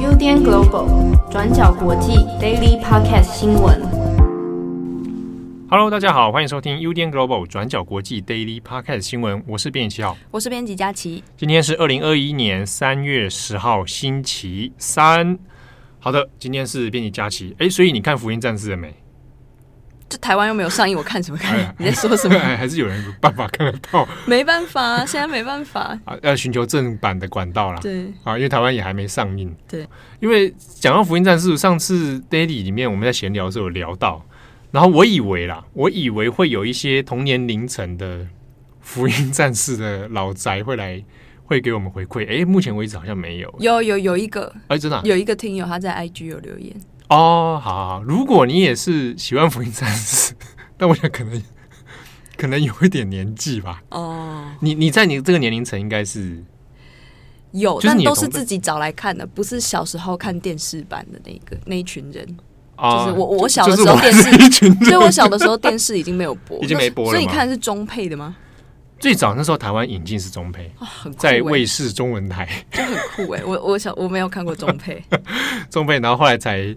UDN Global 转角国际 Daily Podcast 新闻。Hello，大家好，欢迎收听 UDN Global 转角国际 Daily Podcast 新闻。我是编辑七号，我是编辑佳琪。今天是二零二一年三月十号，星期三。好的，今天是编辑佳琪。哎，所以你看《福音战士》了没？这台湾又没有上映，我看什么看？哎、你在说什么？还是有人有办法看得到？没办法，现在没办法啊，要寻求正版的管道啦。对啊，因为台湾也还没上映。对，因为讲到《福音战士》，上次 Daily 里面我们在闲聊的时候有聊到，然后我以为啦，我以为会有一些同年龄层的《福音战士》的老宅会来，会给我们回馈。哎，目前为止好像没有。有有有一个，哎，真的、啊、有一个听友他在 IG 有留言。哦，好，好，好，如果你也是喜欢《福音战士》。但我想可能可能有一点年纪吧。哦，你你在你这个年龄层应该是有，但都是自己找来看的，不是小时候看电视版的那个那一群人。就是我我小的时候电视，所 以我小的时候电视已经没有播，已经没播了。所以你看是中配的吗？最早那时候台湾引进是中配，在卫视中文台就很酷哎。我我小我没有看过中配，中配，然后后来才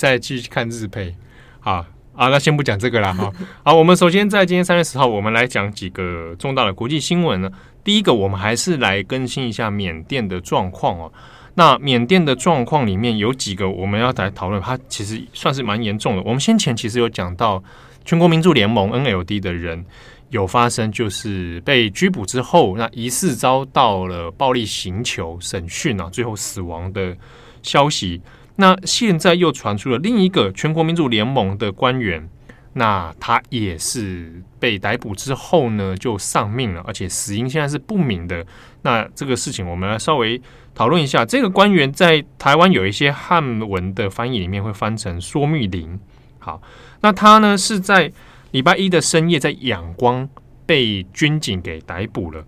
再继续看日配好啊。那先不讲这个了哈。好，我们首先在今天三月十号，我们来讲几个重大的国际新闻呢。第一个，我们还是来更新一下缅甸的状况哦。那缅甸的状况里面有几个我们要来讨论，它其实算是蛮严重的。我们先前其实有讲到，全国民主联盟 NLD 的人有发生，就是被拘捕之后，那疑似遭到了暴力刑求审讯啊，最后死亡的消息。那现在又传出了另一个全国民主联盟的官员，那他也是被逮捕之后呢，就丧命了，而且死因现在是不明的。那这个事情我们来稍微讨论一下。这个官员在台湾有一些汉文的翻译里面会翻成说密林。好，那他呢是在礼拜一的深夜在仰光被军警给逮捕了。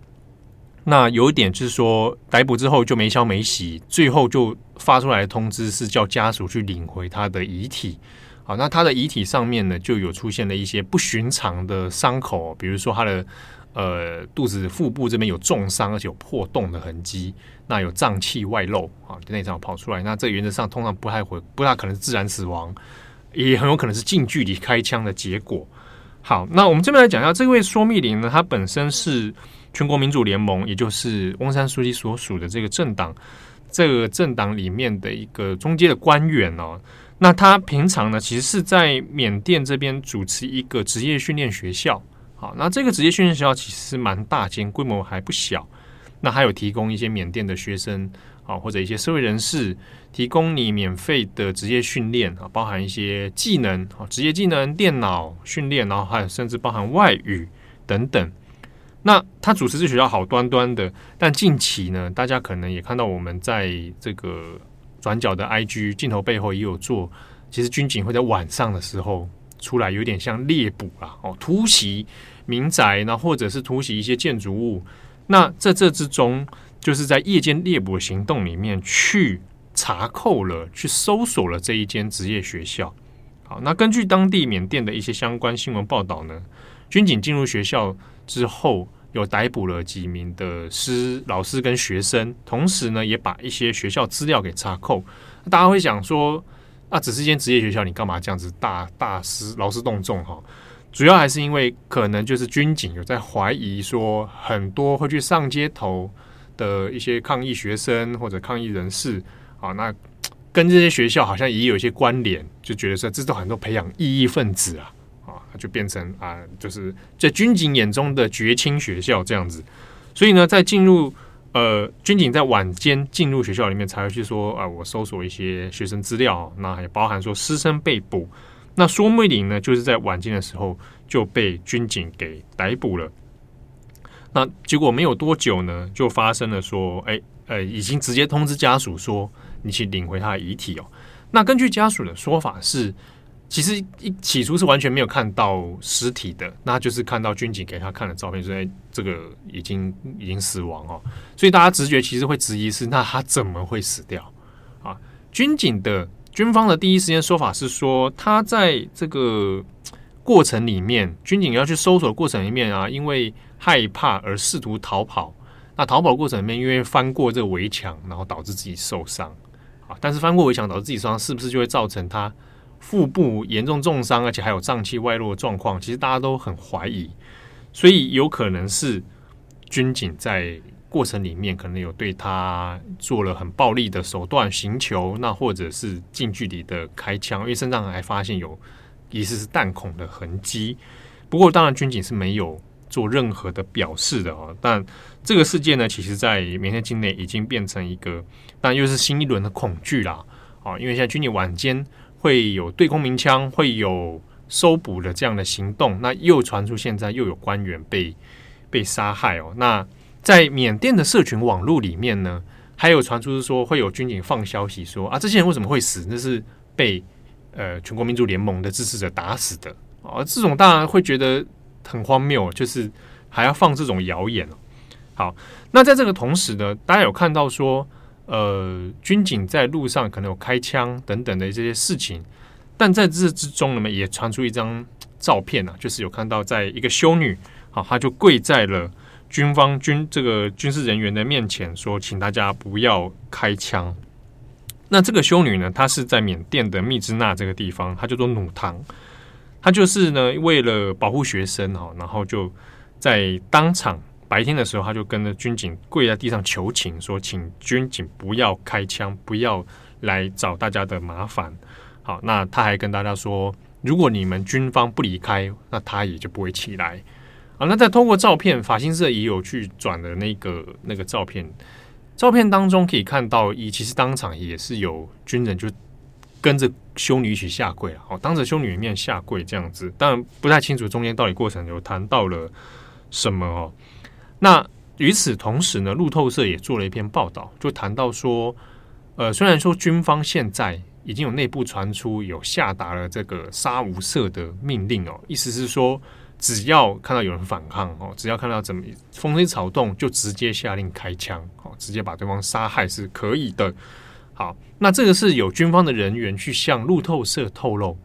那有一点就是说，逮捕之后就没消没息，最后就发出来的通知是叫家属去领回他的遗体。好，那他的遗体上面呢，就有出现了一些不寻常的伤口，比如说他的呃肚子腹部这边有重伤，而且有破洞的痕迹，那有脏器外露啊，内脏跑出来。那这原则上通常不太会，不大可能是自然死亡，也很有可能是近距离开枪的结果。好，那我们这边来讲一下这位说密林呢，他本身是。全国民主联盟，也就是翁山苏姬所属的这个政党，这个政党里面的一个中间的官员哦。那他平常呢，其实是在缅甸这边主持一个职业训练学校。好，那这个职业训练学校其实蛮大间，规模还不小。那还有提供一些缅甸的学生啊，或者一些社会人士，提供你免费的职业训练啊，包含一些技能啊，职业技能、电脑训练，然后还有甚至包含外语等等。那他主持这学校好端端的，但近期呢，大家可能也看到我们在这个转角的 IG 镜头背后也有做，其实军警会在晚上的时候出来，有点像猎捕啊，哦，突袭民宅，那或者是突袭一些建筑物。那在这之中，就是在夜间猎捕行动里面去查扣了，去搜索了这一间职业学校。好，那根据当地缅甸的一些相关新闻报道呢，军警进入学校。之后有逮捕了几名的师老师跟学生，同时呢也把一些学校资料给查扣。大家会想说，啊，只是一间职业学校，你干嘛这样子大大师劳师动众哈？主要还是因为可能就是军警有在怀疑说，很多会去上街头的一些抗议学生或者抗议人士啊，那跟这些学校好像也有一些关联，就觉得说这都很多培养异议分子啊啊。就变成啊，就是在军警眼中的绝亲学校这样子，所以呢，在进入呃军警在晚间进入学校里面，才会去说啊，我搜索一些学生资料，那也包含说师生被捕。那说密林呢，就是在晚间的时候就被军警给逮捕了。那结果没有多久呢，就发生了说，哎呃，已经直接通知家属说，你去领回他的遗体哦。那根据家属的说法是。其实一起初是完全没有看到尸体的，那就是看到军警给他看的照片，说这个已经已经死亡哦，所以大家直觉其实会质疑是，那他怎么会死掉啊？军警的军方的第一时间说法是说，他在这个过程里面，军警要去搜索的过程里面啊，因为害怕而试图逃跑，那逃跑过程里面因为翻过这个围墙，然后导致自己受伤。啊，但是翻过围墙导致自己受伤，是不是就会造成他腹部严重重伤，而且还有脏器外露的状况？其实大家都很怀疑，所以有可能是军警在过程里面可能有对他做了很暴力的手段刑求，那或者是近距离的开枪，因为身上还发现有疑似是弹孔的痕迹。不过当然军警是没有做任何的表示的哦，但这个事件呢，其实在缅甸境内已经变成一个，但又是新一轮的恐惧啦啊！因为现在军警晚间会有对空鸣枪，会有搜捕的这样的行动，那又传出现在又有官员被被杀害哦。那在缅甸的社群网络里面呢，还有传出是说会有军警放消息说啊，这些人为什么会死？那是被呃全国民主联盟的支持者打死的啊！这种当然会觉得。很荒谬，就是还要放这种谣言。好，那在这个同时呢，大家有看到说，呃，军警在路上可能有开枪等等的这些事情，但在这之中呢，也传出一张照片啊，就是有看到在一个修女，好，她就跪在了军方军这个军事人员的面前，说，请大家不要开枪。那这个修女呢，她是在缅甸的密支那这个地方，她叫做努唐。他就是呢，为了保护学生哈，然后就在当场白天的时候，他就跟着军警跪在地上求情，说请军警不要开枪，不要来找大家的麻烦。好，那他还跟大家说，如果你们军方不离开，那他也就不会起来。啊，那再通过照片，法新社也有去转的那个那个照片，照片当中可以看到，以其实当场也是有军人就。跟着修女一起下跪啊！哦，当着修女面下跪这样子，当然不太清楚中间到底过程有谈到了什么哦。那与此同时呢，路透社也做了一篇报道，就谈到说，呃，虽然说军方现在已经有内部传出有下达了这个杀无赦的命令哦，意思是说，只要看到有人反抗哦，只要看到怎么风吹草动，就直接下令开枪哦，直接把对方杀害是可以的。好，那这个是有军方的人员去向路透社透露，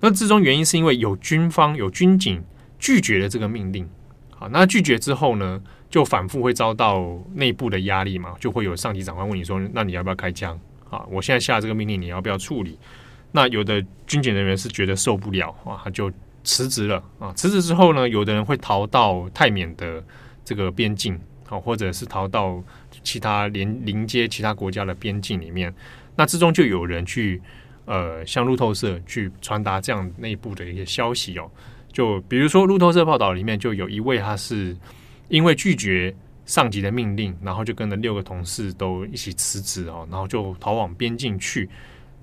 那之中原因是因为有军方有军警拒绝了这个命令。好，那拒绝之后呢，就反复会遭到内部的压力嘛，就会有上级长官问你说：“那你要不要开枪？”啊，我现在下这个命令，你要不要处理？那有的军警人员是觉得受不了啊，他就辞职了啊。辞职之后呢，有的人会逃到泰缅的这个边境，好，或者是逃到。其他连临接其他国家的边境里面，那之中就有人去呃向路透社去传达这样内部的一些消息哦。就比如说路透社报道里面就有一位，他是因为拒绝上级的命令，然后就跟着六个同事都一起辞职哦，然后就逃往边境去。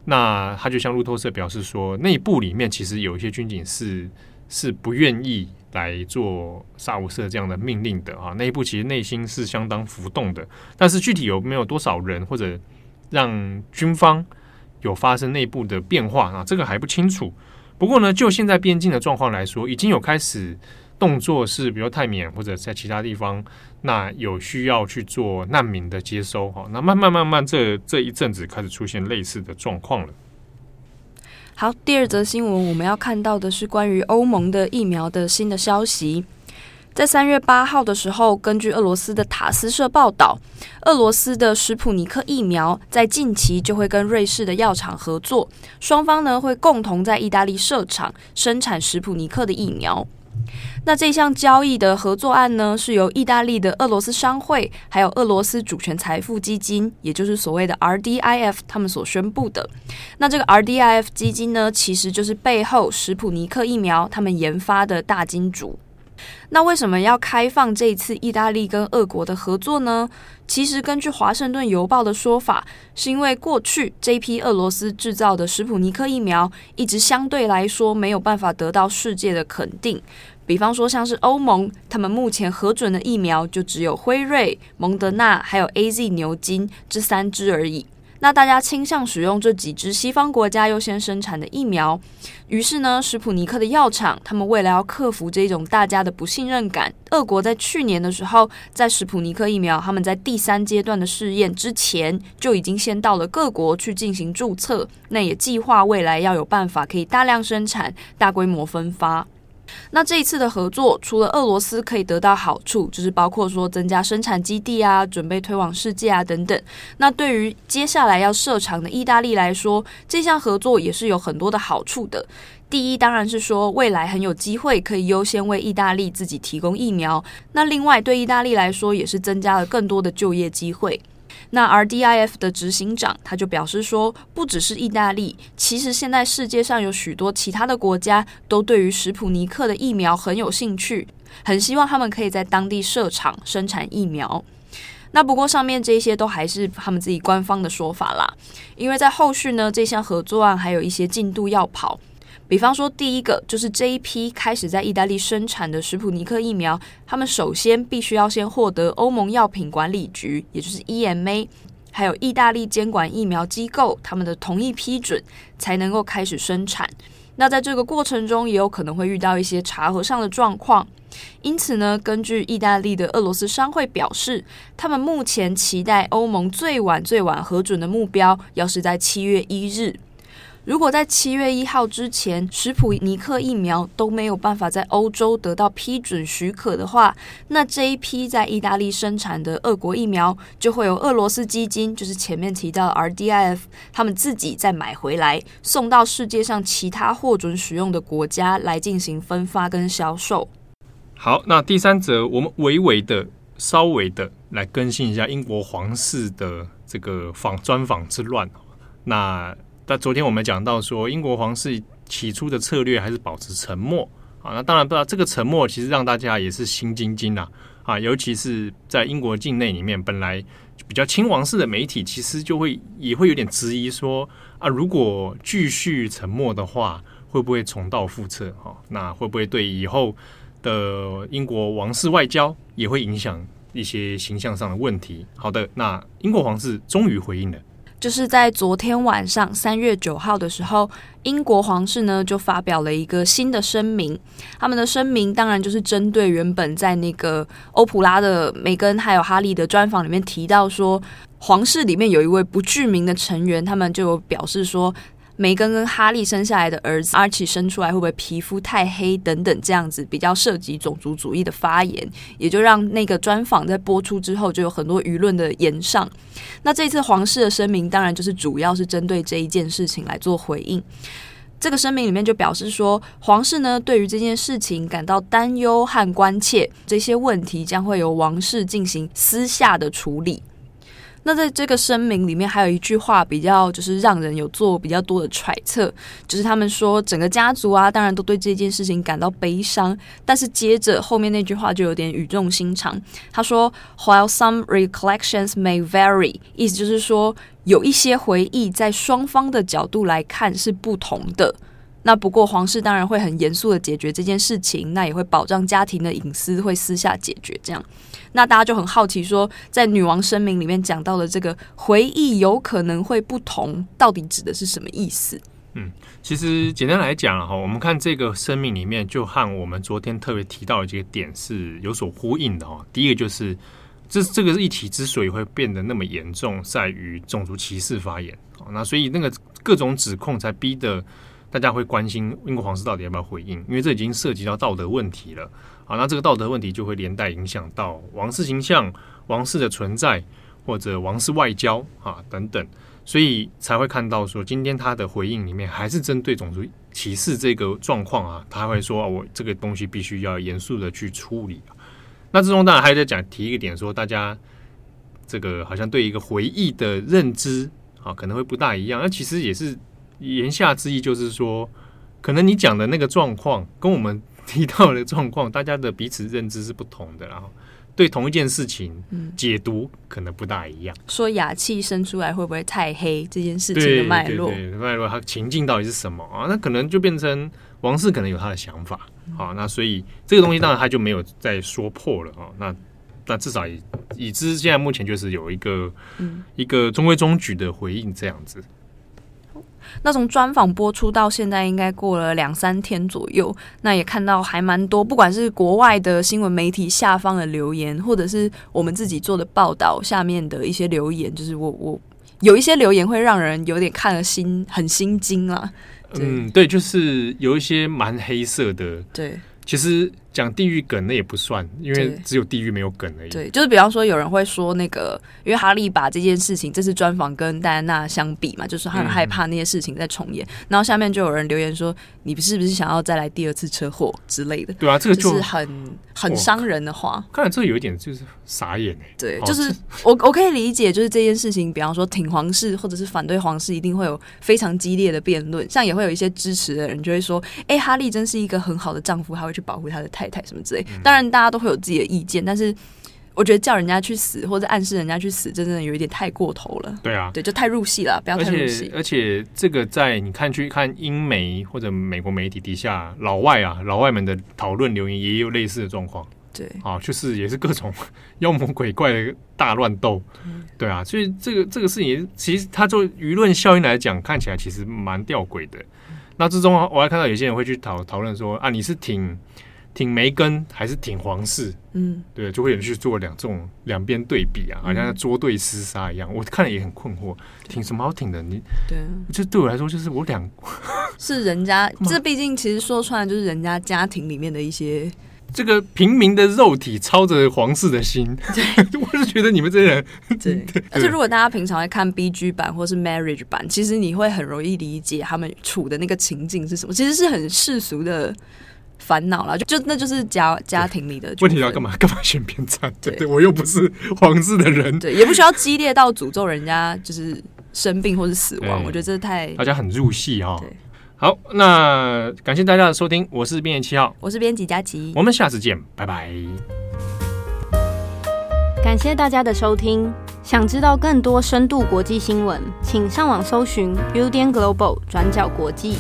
那他就向路透社表示说，内部里面其实有一些军警是是不愿意。来做杀无赦这样的命令的啊，内部其实内心是相当浮动的，但是具体有没有多少人或者让军方有发生内部的变化啊，这个还不清楚。不过呢，就现在边境的状况来说，已经有开始动作，是比如泰缅或者在其他地方，那有需要去做难民的接收哈，那慢慢慢慢这这一阵子开始出现类似的状况了。好，第二则新闻我们要看到的是关于欧盟的疫苗的新的消息。在三月八号的时候，根据俄罗斯的塔斯社报道，俄罗斯的史普尼克疫苗在近期就会跟瑞士的药厂合作，双方呢会共同在意大利设厂生产史普尼克的疫苗。那这项交易的合作案呢，是由意大利的俄罗斯商会，还有俄罗斯主权财富基金，也就是所谓的 RDIF，他们所宣布的。那这个 RDIF 基金呢，其实就是背后史普尼克疫苗他们研发的大金主。那为什么要开放这一次意大利跟俄国的合作呢？其实根据华盛顿邮报的说法，是因为过去这批俄罗斯制造的史普尼克疫苗一直相对来说没有办法得到世界的肯定。比方说，像是欧盟，他们目前核准的疫苗就只有辉瑞、蒙德纳还有 AZ 牛津这三支而已。那大家倾向使用这几支西方国家优先生产的疫苗。于是呢，史普尼克的药厂，他们为了要克服这种大家的不信任感，俄国在去年的时候，在史普尼克疫苗他们在第三阶段的试验之前，就已经先到了各国去进行注册。那也计划未来要有办法可以大量生产、大规模分发。那这一次的合作，除了俄罗斯可以得到好处，就是包括说增加生产基地啊，准备推广世界啊等等。那对于接下来要设厂的意大利来说，这项合作也是有很多的好处的。第一，当然是说未来很有机会可以优先为意大利自己提供疫苗。那另外，对意大利来说，也是增加了更多的就业机会。那 RDIF 的执行长他就表示说，不只是意大利，其实现在世界上有许多其他的国家都对于史普尼克的疫苗很有兴趣，很希望他们可以在当地设厂生产疫苗。那不过上面这些都还是他们自己官方的说法啦，因为在后续呢，这项合作案还有一些进度要跑。比方说，第一个就是这一批开始在意大利生产的史普尼克疫苗，他们首先必须要先获得欧盟药品管理局，也就是 EMA，还有意大利监管疫苗机构他们的同意批准，才能够开始生产。那在这个过程中，也有可能会遇到一些查核上的状况。因此呢，根据意大利的俄罗斯商会表示，他们目前期待欧盟最晚最晚核准的目标，要是在七月一日。如果在七月一号之前，史普尼克疫苗都没有办法在欧洲得到批准许可的话，那这一批在意大利生产的俄国疫苗就会由俄罗斯基金，就是前面提到的 RDIF，他们自己再买回来，送到世界上其他获准使用的国家来进行分发跟销售。好，那第三则，我们微微的、稍微的来更新一下英国皇室的这个访专访之乱。那那昨天我们讲到说，英国皇室起初的策略还是保持沉默啊。那当然不知道这个沉默其实让大家也是心惊惊呐啊，尤其是在英国境内里面，本来比较亲王室的媒体，其实就会也会有点质疑说啊，如果继续沉默的话，会不会重蹈覆辙？哈，那会不会对以后的英国王室外交也会影响一些形象上的问题？好的，那英国皇室终于回应了。就是在昨天晚上三月九号的时候，英国皇室呢就发表了一个新的声明。他们的声明当然就是针对原本在那个欧普拉的梅根还有哈利的专访里面提到说，皇室里面有一位不具名的成员，他们就表示说。梅根跟哈利生下来的儿子阿奇生出来会不会皮肤太黑等等这样子比较涉及种族主义的发言，也就让那个专访在播出之后就有很多舆论的延上。那这次皇室的声明当然就是主要是针对这一件事情来做回应。这个声明里面就表示说，皇室呢对于这件事情感到担忧和关切，这些问题将会由王室进行私下的处理。那在这个声明里面还有一句话比较就是让人有做比较多的揣测，就是他们说整个家族啊，当然都对这件事情感到悲伤，但是接着后面那句话就有点语重心长。他说，While some recollections may vary，意思就是说有一些回忆在双方的角度来看是不同的。那不过皇室当然会很严肃的解决这件事情，那也会保障家庭的隐私，会私下解决这样。那大家就很好奇说，在女王声明里面讲到的这个回忆有可能会不同，到底指的是什么意思？嗯，其实简单来讲哈，我们看这个声明里面，就和我们昨天特别提到的几个点是有所呼应的哈。第一个就是，这这个议题之所以会变得那么严重，在于种族歧视发言。那所以那个各种指控才逼得大家会关心英国皇室到底要不要回应，因为这已经涉及到道德问题了。好，那这个道德问题就会连带影响到王室形象、王室的存在或者王室外交啊等等，所以才会看到说，今天他的回应里面还是针对种族歧视这个状况啊，他会说，我这个东西必须要严肃的去处理。那之中当然还在讲提一个点，说大家这个好像对一个回忆的认知啊可能会不大一样，那其实也是言下之意就是说，可能你讲的那个状况跟我们。提到的状况，大家的彼此认知是不同的，然后对同一件事情解读可能不大一样。嗯、说雅气生出来会不会太黑这件事情的脉络，对对对，脉络它情境到底是什么啊？那可能就变成王室可能有他的想法啊。那所以这个东西当然他就没有再说破了啊。那那至少已已知现在目前就是有一个、嗯、一个中规中矩的回应这样子。那从专访播出到现在，应该过了两三天左右。那也看到还蛮多，不管是国外的新闻媒体下方的留言，或者是我们自己做的报道下面的一些留言，就是我我有一些留言会让人有点看了心很心惊啊。嗯，对，就是有一些蛮黑色的，对。其实讲地狱梗那也不算，因为只有地狱没有梗而已。对，就是比方说有人会说那个，因为哈利把这件事情这次专访跟戴安娜相比嘛，就是他很害怕那些事情再重演。嗯、然后下面就有人留言说：“你不是不是想要再来第二次车祸之类的？”对啊，这个就、就是很很伤人的话。看来这个有一点就是傻眼哎。对，就是我我可以理解，就是这件事情，比方说挺皇室或者是反对皇室，一定会有非常激烈的辩论。像也会有一些支持的人就会说：“哎、欸，哈利真是一个很好的丈夫，他会去保护他的太太太什么之类。嗯”当然，大家都会有自己的意见，但是我觉得叫人家去死或者暗示人家去死，真的有一点太过头了。对啊，对，就太入戏了，不要太入戏。而且这个在你看去看英媒或者美国媒体底下，老外啊，老外们的讨论留言也有类似的状况。对啊，就是也是各种 妖魔鬼怪的大乱斗。对啊，所以这个这个事情其实它做舆论效应来讲，看起来其实蛮吊诡的。那之中我还看到有些人会去讨讨论说啊，你是挺。挺梅根还是挺皇室？嗯，对，就会有人去做两这种两边对比啊，好像捉对厮杀一样。我看了也很困惑，挺什么好挺的？你对，就对我来说，就是我两 是人家，这毕竟其实说穿了就是人家家庭里面的一些这个平民的肉体操着皇室的心。对，我是觉得你们这些人对，对，而且如果大家平常会看 BG 版或是 Marriage 版，其实你会很容易理解他们处的那个情境是什么，其实是很世俗的。烦恼了，就就那就是家家庭里的问题，要干嘛 干嘛选边站？对，对我又不是皇室的人，对，也不需要激烈到诅咒人家就是生病或是死亡。我觉得这太大家很入戏哈。好，那感谢大家的收听，我是编辑七号，我是编辑佳琪，我们下次见，拜拜。感谢大家的收听，想知道更多深度国际新闻，请上网搜寻 Udan Global 转角国际。